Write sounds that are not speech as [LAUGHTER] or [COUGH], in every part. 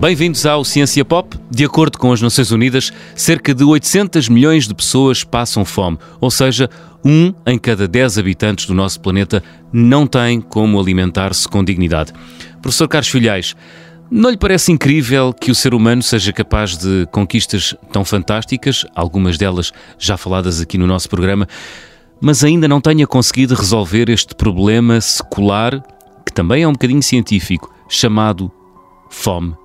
Bem-vindos ao Ciência Pop. De acordo com as Nações Unidas, cerca de 800 milhões de pessoas passam fome, ou seja, um em cada 10 habitantes do nosso planeta não tem como alimentar-se com dignidade. Professor Carlos Filhais, não lhe parece incrível que o ser humano seja capaz de conquistas tão fantásticas, algumas delas já faladas aqui no nosso programa, mas ainda não tenha conseguido resolver este problema secular, que também é um bocadinho científico, chamado fome?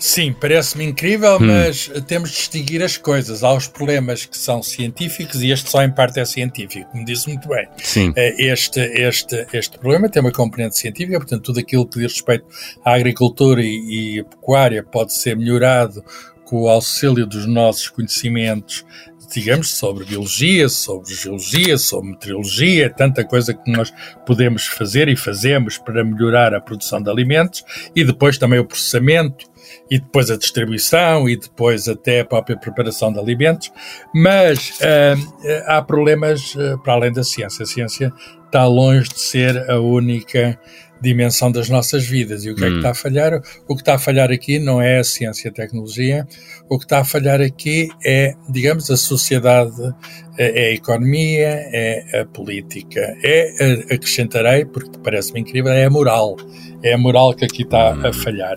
Sim, parece-me incrível, hum. mas temos de distinguir as coisas. Há os problemas que são científicos e este só em parte é científico, como disse muito bem. Sim. Eh, este, este, este problema tem uma componente científica, portanto, tudo aquilo que diz respeito à agricultura e, e pecuária pode ser melhorado com o auxílio dos nossos conhecimentos digamos, sobre biologia, sobre geologia, sobre meteorologia, tanta coisa que nós podemos fazer e fazemos para melhorar a produção de alimentos e depois também o processamento e depois a distribuição e depois até a própria preparação de alimentos, mas uh, há problemas uh, para além da ciência. A ciência está longe de ser a única dimensão das nossas vidas. E o que hum. é que hum. está a falhar? O que está a falhar aqui não é a ciência e a tecnologia, o que está a falhar aqui é, digamos, a sociedade, é, é a economia, é a política, é, acrescentarei, porque parece-me incrível, é a moral é a moral que aqui está a hum. falhar.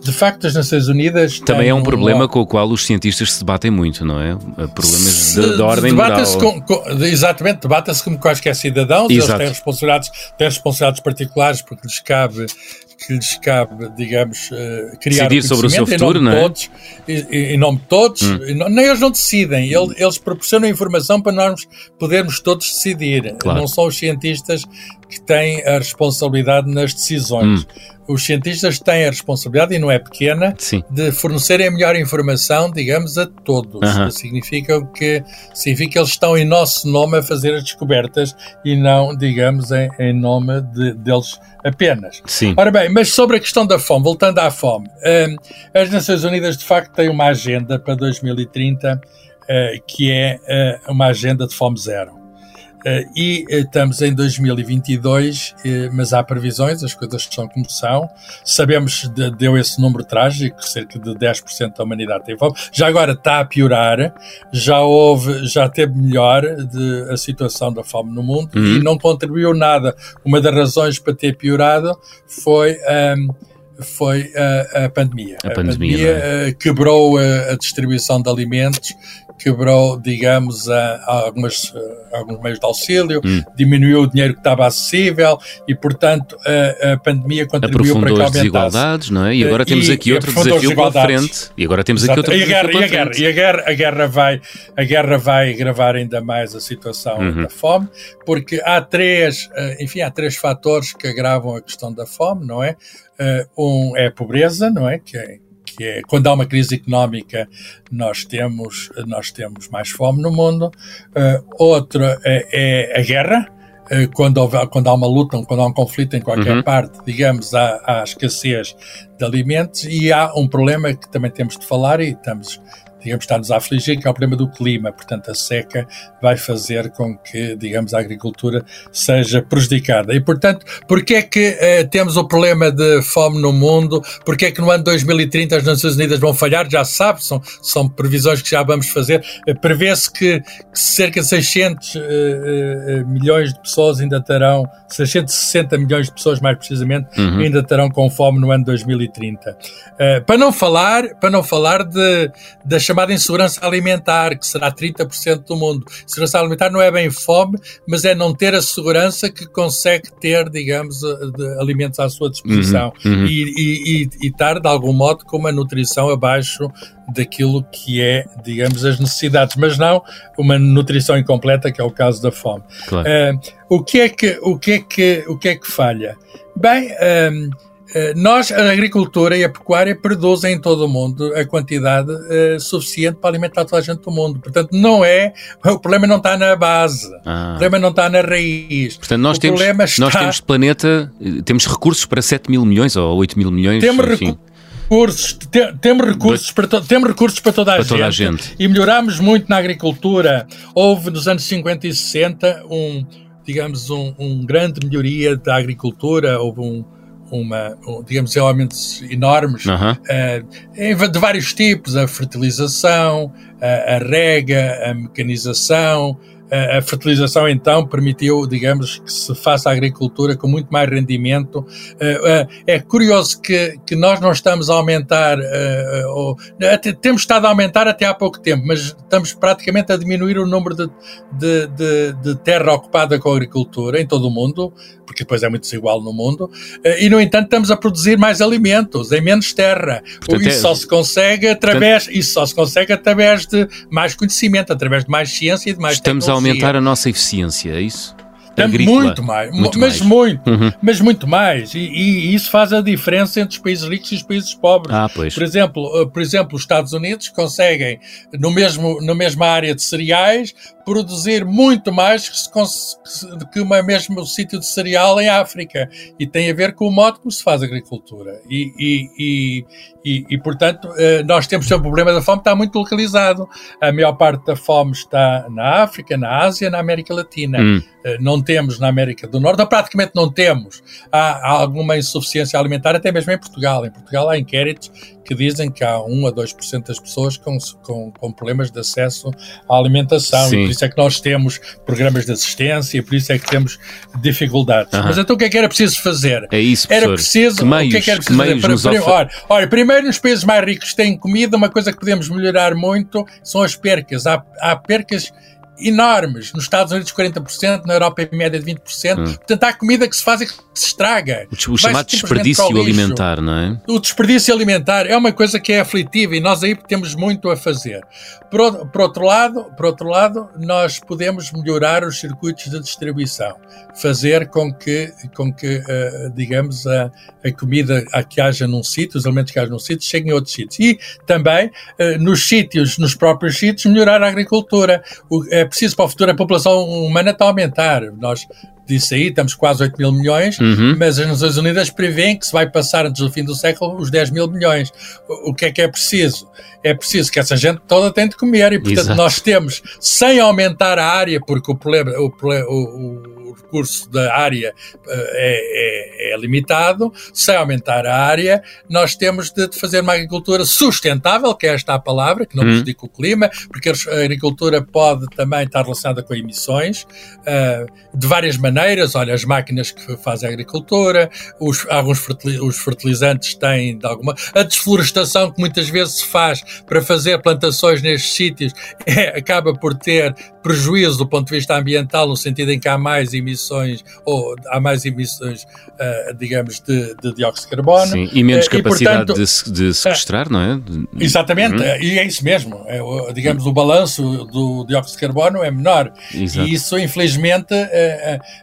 De facto, as Nações Unidas. Também é um problema um... com o qual os cientistas se debatem muito, não é? Problemas de, de ordem moral. Com, com, exatamente, debatem-se como quaisquer cidadãos, Exato. eles têm responsabilidades, têm responsabilidades particulares porque lhes cabe que lhes cabe, digamos, uh, criar Decidir sobre o seu futuro, não é? Todos, em, em nome de todos, hum. nem eles não decidem, eles, eles proporcionam informação para nós podermos todos decidir. Claro. Não são os cientistas que têm a responsabilidade nas decisões. Hum. Os cientistas têm a responsabilidade, e não é pequena, Sim. de fornecerem a melhor informação, digamos, a todos. Uh -huh. Significa que significa que eles estão em nosso nome a fazer as descobertas e não, digamos, em, em nome de, deles apenas. Sim. Ora bem, mas sobre a questão da fome, voltando à fome, um, as Nações Unidas de facto têm uma agenda para 2030 uh, que é uh, uma agenda de fome zero. Uh, e uh, estamos em 2022, uh, mas há previsões, as coisas são como são. Sabemos, de, deu esse número trágico, cerca de 10% da humanidade tem fome. Já agora está a piorar, já houve, já teve melhor de, a situação da fome no mundo uhum. e não contribuiu nada. Uma das razões para ter piorado foi. Um, foi a, a, pandemia. A, a pandemia, é? quebrou a, a, distribuição de alimentos, quebrou, digamos, a, a algumas, a alguns meios de auxílio, hum. diminuiu o dinheiro que estava acessível e, portanto, a, a pandemia contribuiu Aprofundou para que aumentasse. as desigualdades, não é? E agora temos e, aqui outro desafio pela frente. E agora temos Exato. aqui outro e a guerra, pela frente. E a guerra, a guerra, vai, a guerra vai agravar ainda mais a situação uhum. da fome, porque há três, eh, enfim, há três fatores que agravam a questão da fome, não é? Eh, um é a pobreza, não é? Que é que é quando há uma crise económica nós temos nós temos mais fome no mundo. Uh, outra é, é, a guerra. Uh, quando, houve, quando há uma luta, quando há um conflito em qualquer uhum. parte, digamos, há, há escassez de alimentos e há um problema que também temos de falar e estamos digamos, está-nos a afligir, que é o problema do clima. Portanto, a seca vai fazer com que, digamos, a agricultura seja prejudicada. E, portanto, porquê é que eh, temos o problema de fome no mundo? Porquê é que no ano 2030 as Nações Unidas vão falhar? Já sabe, são, são previsões que já vamos fazer. Eh, prevê-se que, que, cerca de 600 eh, eh, milhões de pessoas ainda terão, 660 milhões de pessoas, mais precisamente, uhum. ainda terão com fome no ano 2030. Eh, para não falar, para não falar de, das chamada insegurança alimentar, que será 30% do mundo. Segurança alimentar não é bem fome, mas é não ter a segurança que consegue ter, digamos, eh, alimentos à sua disposição uhum, uhum. E, e, e, estar, de algum modo, com uma nutrição abaixo daquilo que é, digamos, as necessidades, mas não uma nutrição incompleta, que é o caso da fome. Claro. Uh, o, que é que, o, que é que, o que é que falha? Bem, um, eh, nós, a agricultura e a pecuária, produzem em todo o mundo a quantidade uh, suficiente para alimentar toda a gente do mundo. Portanto, não é. O problema não está na base. Ah. O problema não está na raiz. Portanto, nós, o temos, está... nós temos planeta, temos recursos para 7 mil milhões ou 8 mil milhões. Temos enfim. recursos, te, temos, recursos para to, temos recursos para toda a, para gente, toda a gente. E melhorámos muito na agricultura. Houve nos anos 50 e 60 um, digamos, um, um grande melhoria da agricultura. Houve um uma um, digamos, aumentos enormes uh, de vários tipos, a fertilização, a, a rega, a mecanização, a fertilização então permitiu, digamos, que se faça a agricultura com muito mais rendimento. É curioso que, que nós não estamos a aumentar, eh, temos estado a aumentar até há pouco tempo, mas estamos praticamente a diminuir o número de, de, de, de terra ocupada com a agricultura em todo o mundo, porque depois é muito desigual no mundo, e no entanto estamos a produzir mais alimentos em menos terra. Portanto, isso é... só se consegue através, Portanto... isso só se consegue através de mais conhecimento, através de mais ciência e de mais estamos tecnologia aumentar a nossa eficiência, é isso? Agrícola. Muito mais, muito mas mais. muito, uhum. mas muito mais. E, e, isso faz a diferença entre os países ricos e os países pobres. Ah. Por exemplo, uh, por exemplo, os Estados Unidos conseguem, no mesmo, na mesma área de cereais, produzir muito mais que uma mesmo sítio de cereal em África. E tem a ver com o modo como se faz agricultura. E, e, e, e portanto, eh, nós temos o problema da fome, está muito localizado. A maior parte da fome está na África, na Ásia, na América Latina. Hum. Eh, não temos na América do Norte, ou praticamente não temos. Há, há alguma insuficiência alimentar, até mesmo em Portugal. Em Portugal há inquéritos que dizem que há 1 a 2% das pessoas com, com, com, problemas de acesso à alimentação. Sim. E por isso é que nós temos programas de assistência, por isso é que temos dificuldades. Mas então o que é que era preciso fazer? É isso, professor. Era preciso. Que meios, o que é que era preciso que fazer? Para, olha, olha, primeiro, nos países mais ricos têm comida, uma coisa que podemos melhorar muito são as percas. Há, há percas enormes. Nos Estados Unidos, 40%, na Europa, em média de 20%. Hum. Portanto, há comida que se faz e que se estraga. O, o chamado desperdício alimentar, não é? O desperdício alimentar é uma coisa que é aflitiva e nós aí temos muito a fazer. Por, por, outro, lado, por outro lado, nós podemos melhorar os circuitos de distribuição, fazer com que, com que uh, digamos, a, a comida a que haja num sítio, os alimentos que haja num sítio, cheguem a outros sítios. E também, uh, nos sítios, nos próprios sítios, melhorar a agricultura. O, é preciso para o futuro, a população humana está a aumentar. Nós disse aí, estamos quase 8 mil milhões, uhum. mas as Nações Unidas prevêem que se vai passar antes do fim do século os 10 mil milhões. O, que é que é preciso? É preciso que essa gente toda tenha de comer e, portanto, Exato. nós temos, sem aumentar a área, porque o problema, o, o, o recurso da área é, é, é, limitado, sem aumentar a área, nós temos de fazer uma agricultura sustentável, que é esta a palavra, que não uhum. prejudica o clima, porque a agricultura pode também estar relacionada com emissões uh, de várias maneiras. Olha, as máquinas que fazem a agricultura, os, alguns os fertilizantes têm de alguma. A desflorestação que muitas vezes se faz para fazer plantações nestes sítios [LAUGHS] é, acaba por ter prejuízo do ponto de vista ambiental, no sentido em que há mais emissões, ou há mais emissões, uh, digamos, de, de, dióxido de carbono. Sim, e menos uh, capacidade e, portanto, de, de, sequestrar, não é? Exatamente, uhum. e é isso mesmo. É, digamos, o balanço do dióxido de carbono é menor. Exato. E isso, infelizmente,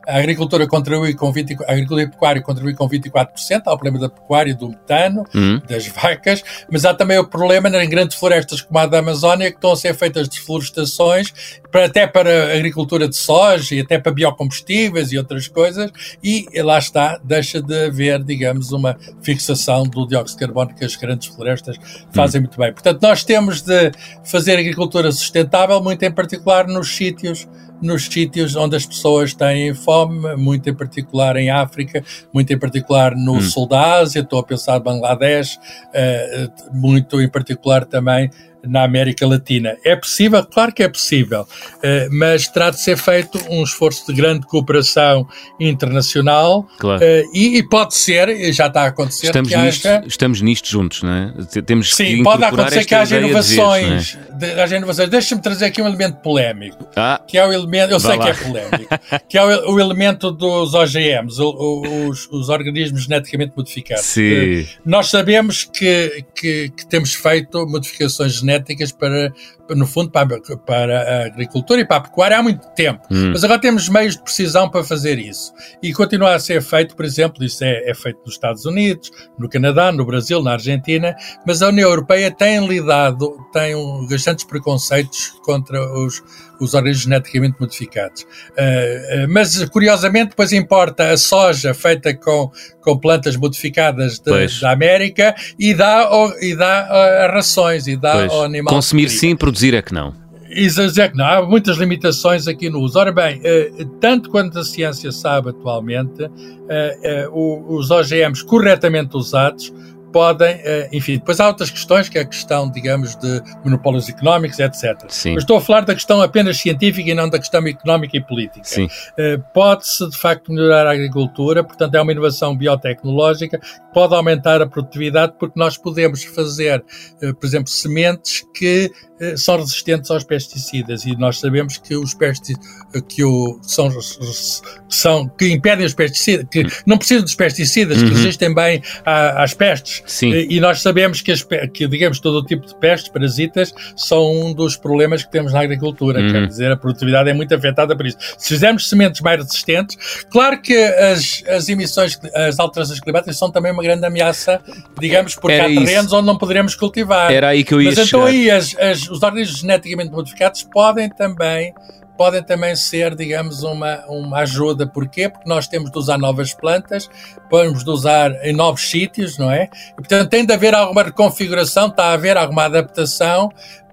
a, agricultura contribui com 20, a agricultura e pecuária contribui com 24% ao problema da pecuária, do metano, uhum. das vacas, mas há também o problema nas grandes florestas como a da Amazónia, que estão a ser feitas desflorestações para até para agricultura de soja e até para biocombustíveis e outras coisas, e lá está, deixa de haver, digamos, uma fixação do dióxido de carbono que as grandes florestas fazem hum. muito bem. Portanto, nós temos de fazer agricultura sustentável, muito em particular nos sítios nos sítios onde as pessoas têm fome, muito em particular em África, muito em particular no hum. sul da Ásia, estou a pensar Bangladesh, uh, muito em particular também na América Latina. É possível? Claro que é possível, eh, mas terá de ser feito um esforço de grande cooperação internacional claro. Eh, e, pode ser, já está a acontecer, estamos, que nisto, haja... estamos nisto juntos, não é? Temos Sim, pode acontecer que haja inovações. De é? de, inovações. Deixa-me trazer aqui um elemento polémico, ah, que é o elemento, eu sei lá. que é polémico, que é o, o elemento dos OGMs, os, os, organismos geneticamente modificados. Sim. Nós sabemos que, que, que temos feito modificações genéticas genéticas para, no fundo, para, para a agricultura e para a pecuária há muito tempo. Hum. Mas agora temos meios de precisão para fazer isso. E continua a ser feito, por exemplo, isso é, é feito nos Estados Unidos, no Canadá, no Brasil, na Argentina, mas a União Europeia tem lidado, tem um, bastantes preconceitos contra os, os organismos geneticamente modificados. Uh, uh, mas, curiosamente, depois importa a soja feita com, com plantas modificadas de, da América e dá, e dá uh, rações e dá pois. ao animal. Consumir sim, produzir é que não. dizer que não, há muitas limitações aqui no uso. Ora bem, tanto quanto a ciência sabe atualmente, os OGMs corretamente usados podem, eh, enfim, depois há outras questões, que é a questão, digamos, de monopólios económicos, etc. Sim. Mas estou a falar da questão apenas científica e não da questão económica e política. Sim. Eh, pode-se, de facto, melhorar a agricultura, portanto, é uma inovação biotecnológica, pode aumentar a produtividade, porque nós podemos fazer, eh, por exemplo, sementes que são resistentes aos pesticidas e nós sabemos que os pesticidas que o, são, são que impedem os pesticidas, que hum. não precisam dos pesticidas, uhum. que resistem bem às pestes Sim. E, nós sabemos que, as, que, digamos, todo o tipo de pestes, parasitas, são um dos problemas que temos na agricultura. Uhum. Quer dizer, a produtividade é muito afetada por isso. Se fizermos sementes mais resistentes, claro que as, as emissões, as alterações climáticas são também uma grande ameaça, digamos, porque Era há terrenos isso. onde não poderemos cultivar. Era aí que eu ia Mas então aí as, as, os organismos geneticamente modificados podem também podem também ser, digamos, uma, uma ajuda. Porquê? Porque nós temos de usar novas plantas, podemos de usar em novos sítios, não é? E, portanto, tem de haver alguma reconfiguração, está a haver alguma adaptação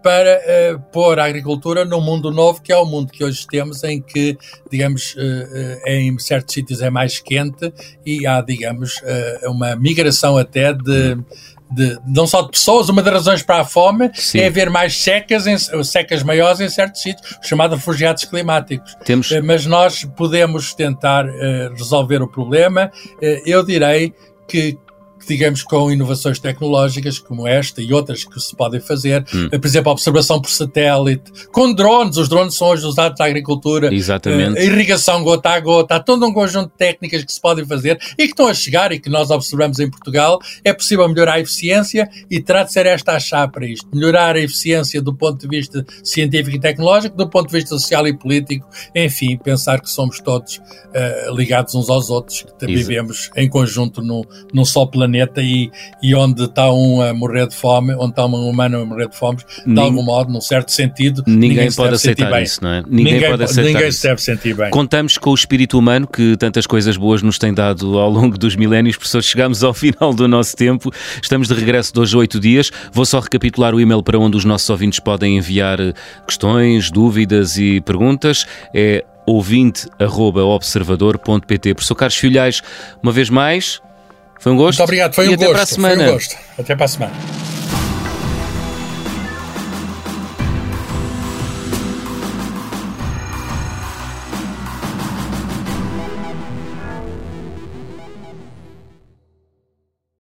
para uh, pôr a agricultura no mundo novo, que é o mundo que hoje temos, em que, digamos, uh, em certos sítios é mais quente e há, digamos, uma migração até de de, não só de pessoas, uma das razões para a fome Sim. é haver mais secas, em, secas maiores em certos sítios, chamados refugiados climáticos. Temos... Mas nós podemos tentar uh, resolver o problema. Uh, eu direi que digamos, com inovações tecnológicas como esta e outras que se podem fazer, hum. por exemplo, a observação por satélite, com drones, os drones são hoje usados na agricultura, Exatamente. a irrigação gota a gota, há todo um conjunto de técnicas que se podem fazer e que estão a chegar e que nós observamos em Portugal, é possível melhorar a eficiência e terá de ser esta a chave para isto, melhorar a eficiência do ponto de vista científico e tecnológico, do ponto de vista social e político, enfim, pensar que somos todos uh, ligados uns aos outros, que vivemos em conjunto no, num só planeta planeta e, e onde está um a morrer de fome, onde está um humano a morrer de fome, de algum modo, num certo sentido, ninguém, ninguém pode aceitar isso, não é? Ninguém, ninguém pode aceitar ninguém se deve sentir bem. Contamos com o espírito humano que tantas coisas boas nos tem dado ao longo dos milénios, professor. Chegamos ao [LAUGHS] final do nosso tempo, estamos de regresso de hoje a oito dias. Vou só recapitular o e-mail para onde os nossos ouvintes podem enviar eh, questões, dúvidas e perguntas. É ouvinte.observador.pt. Professor Carlos Filhais, uma vez mais, foi um gosto. Muito obrigado, foi um gosto. Para a semana. Foi um gosto. Até para a semana.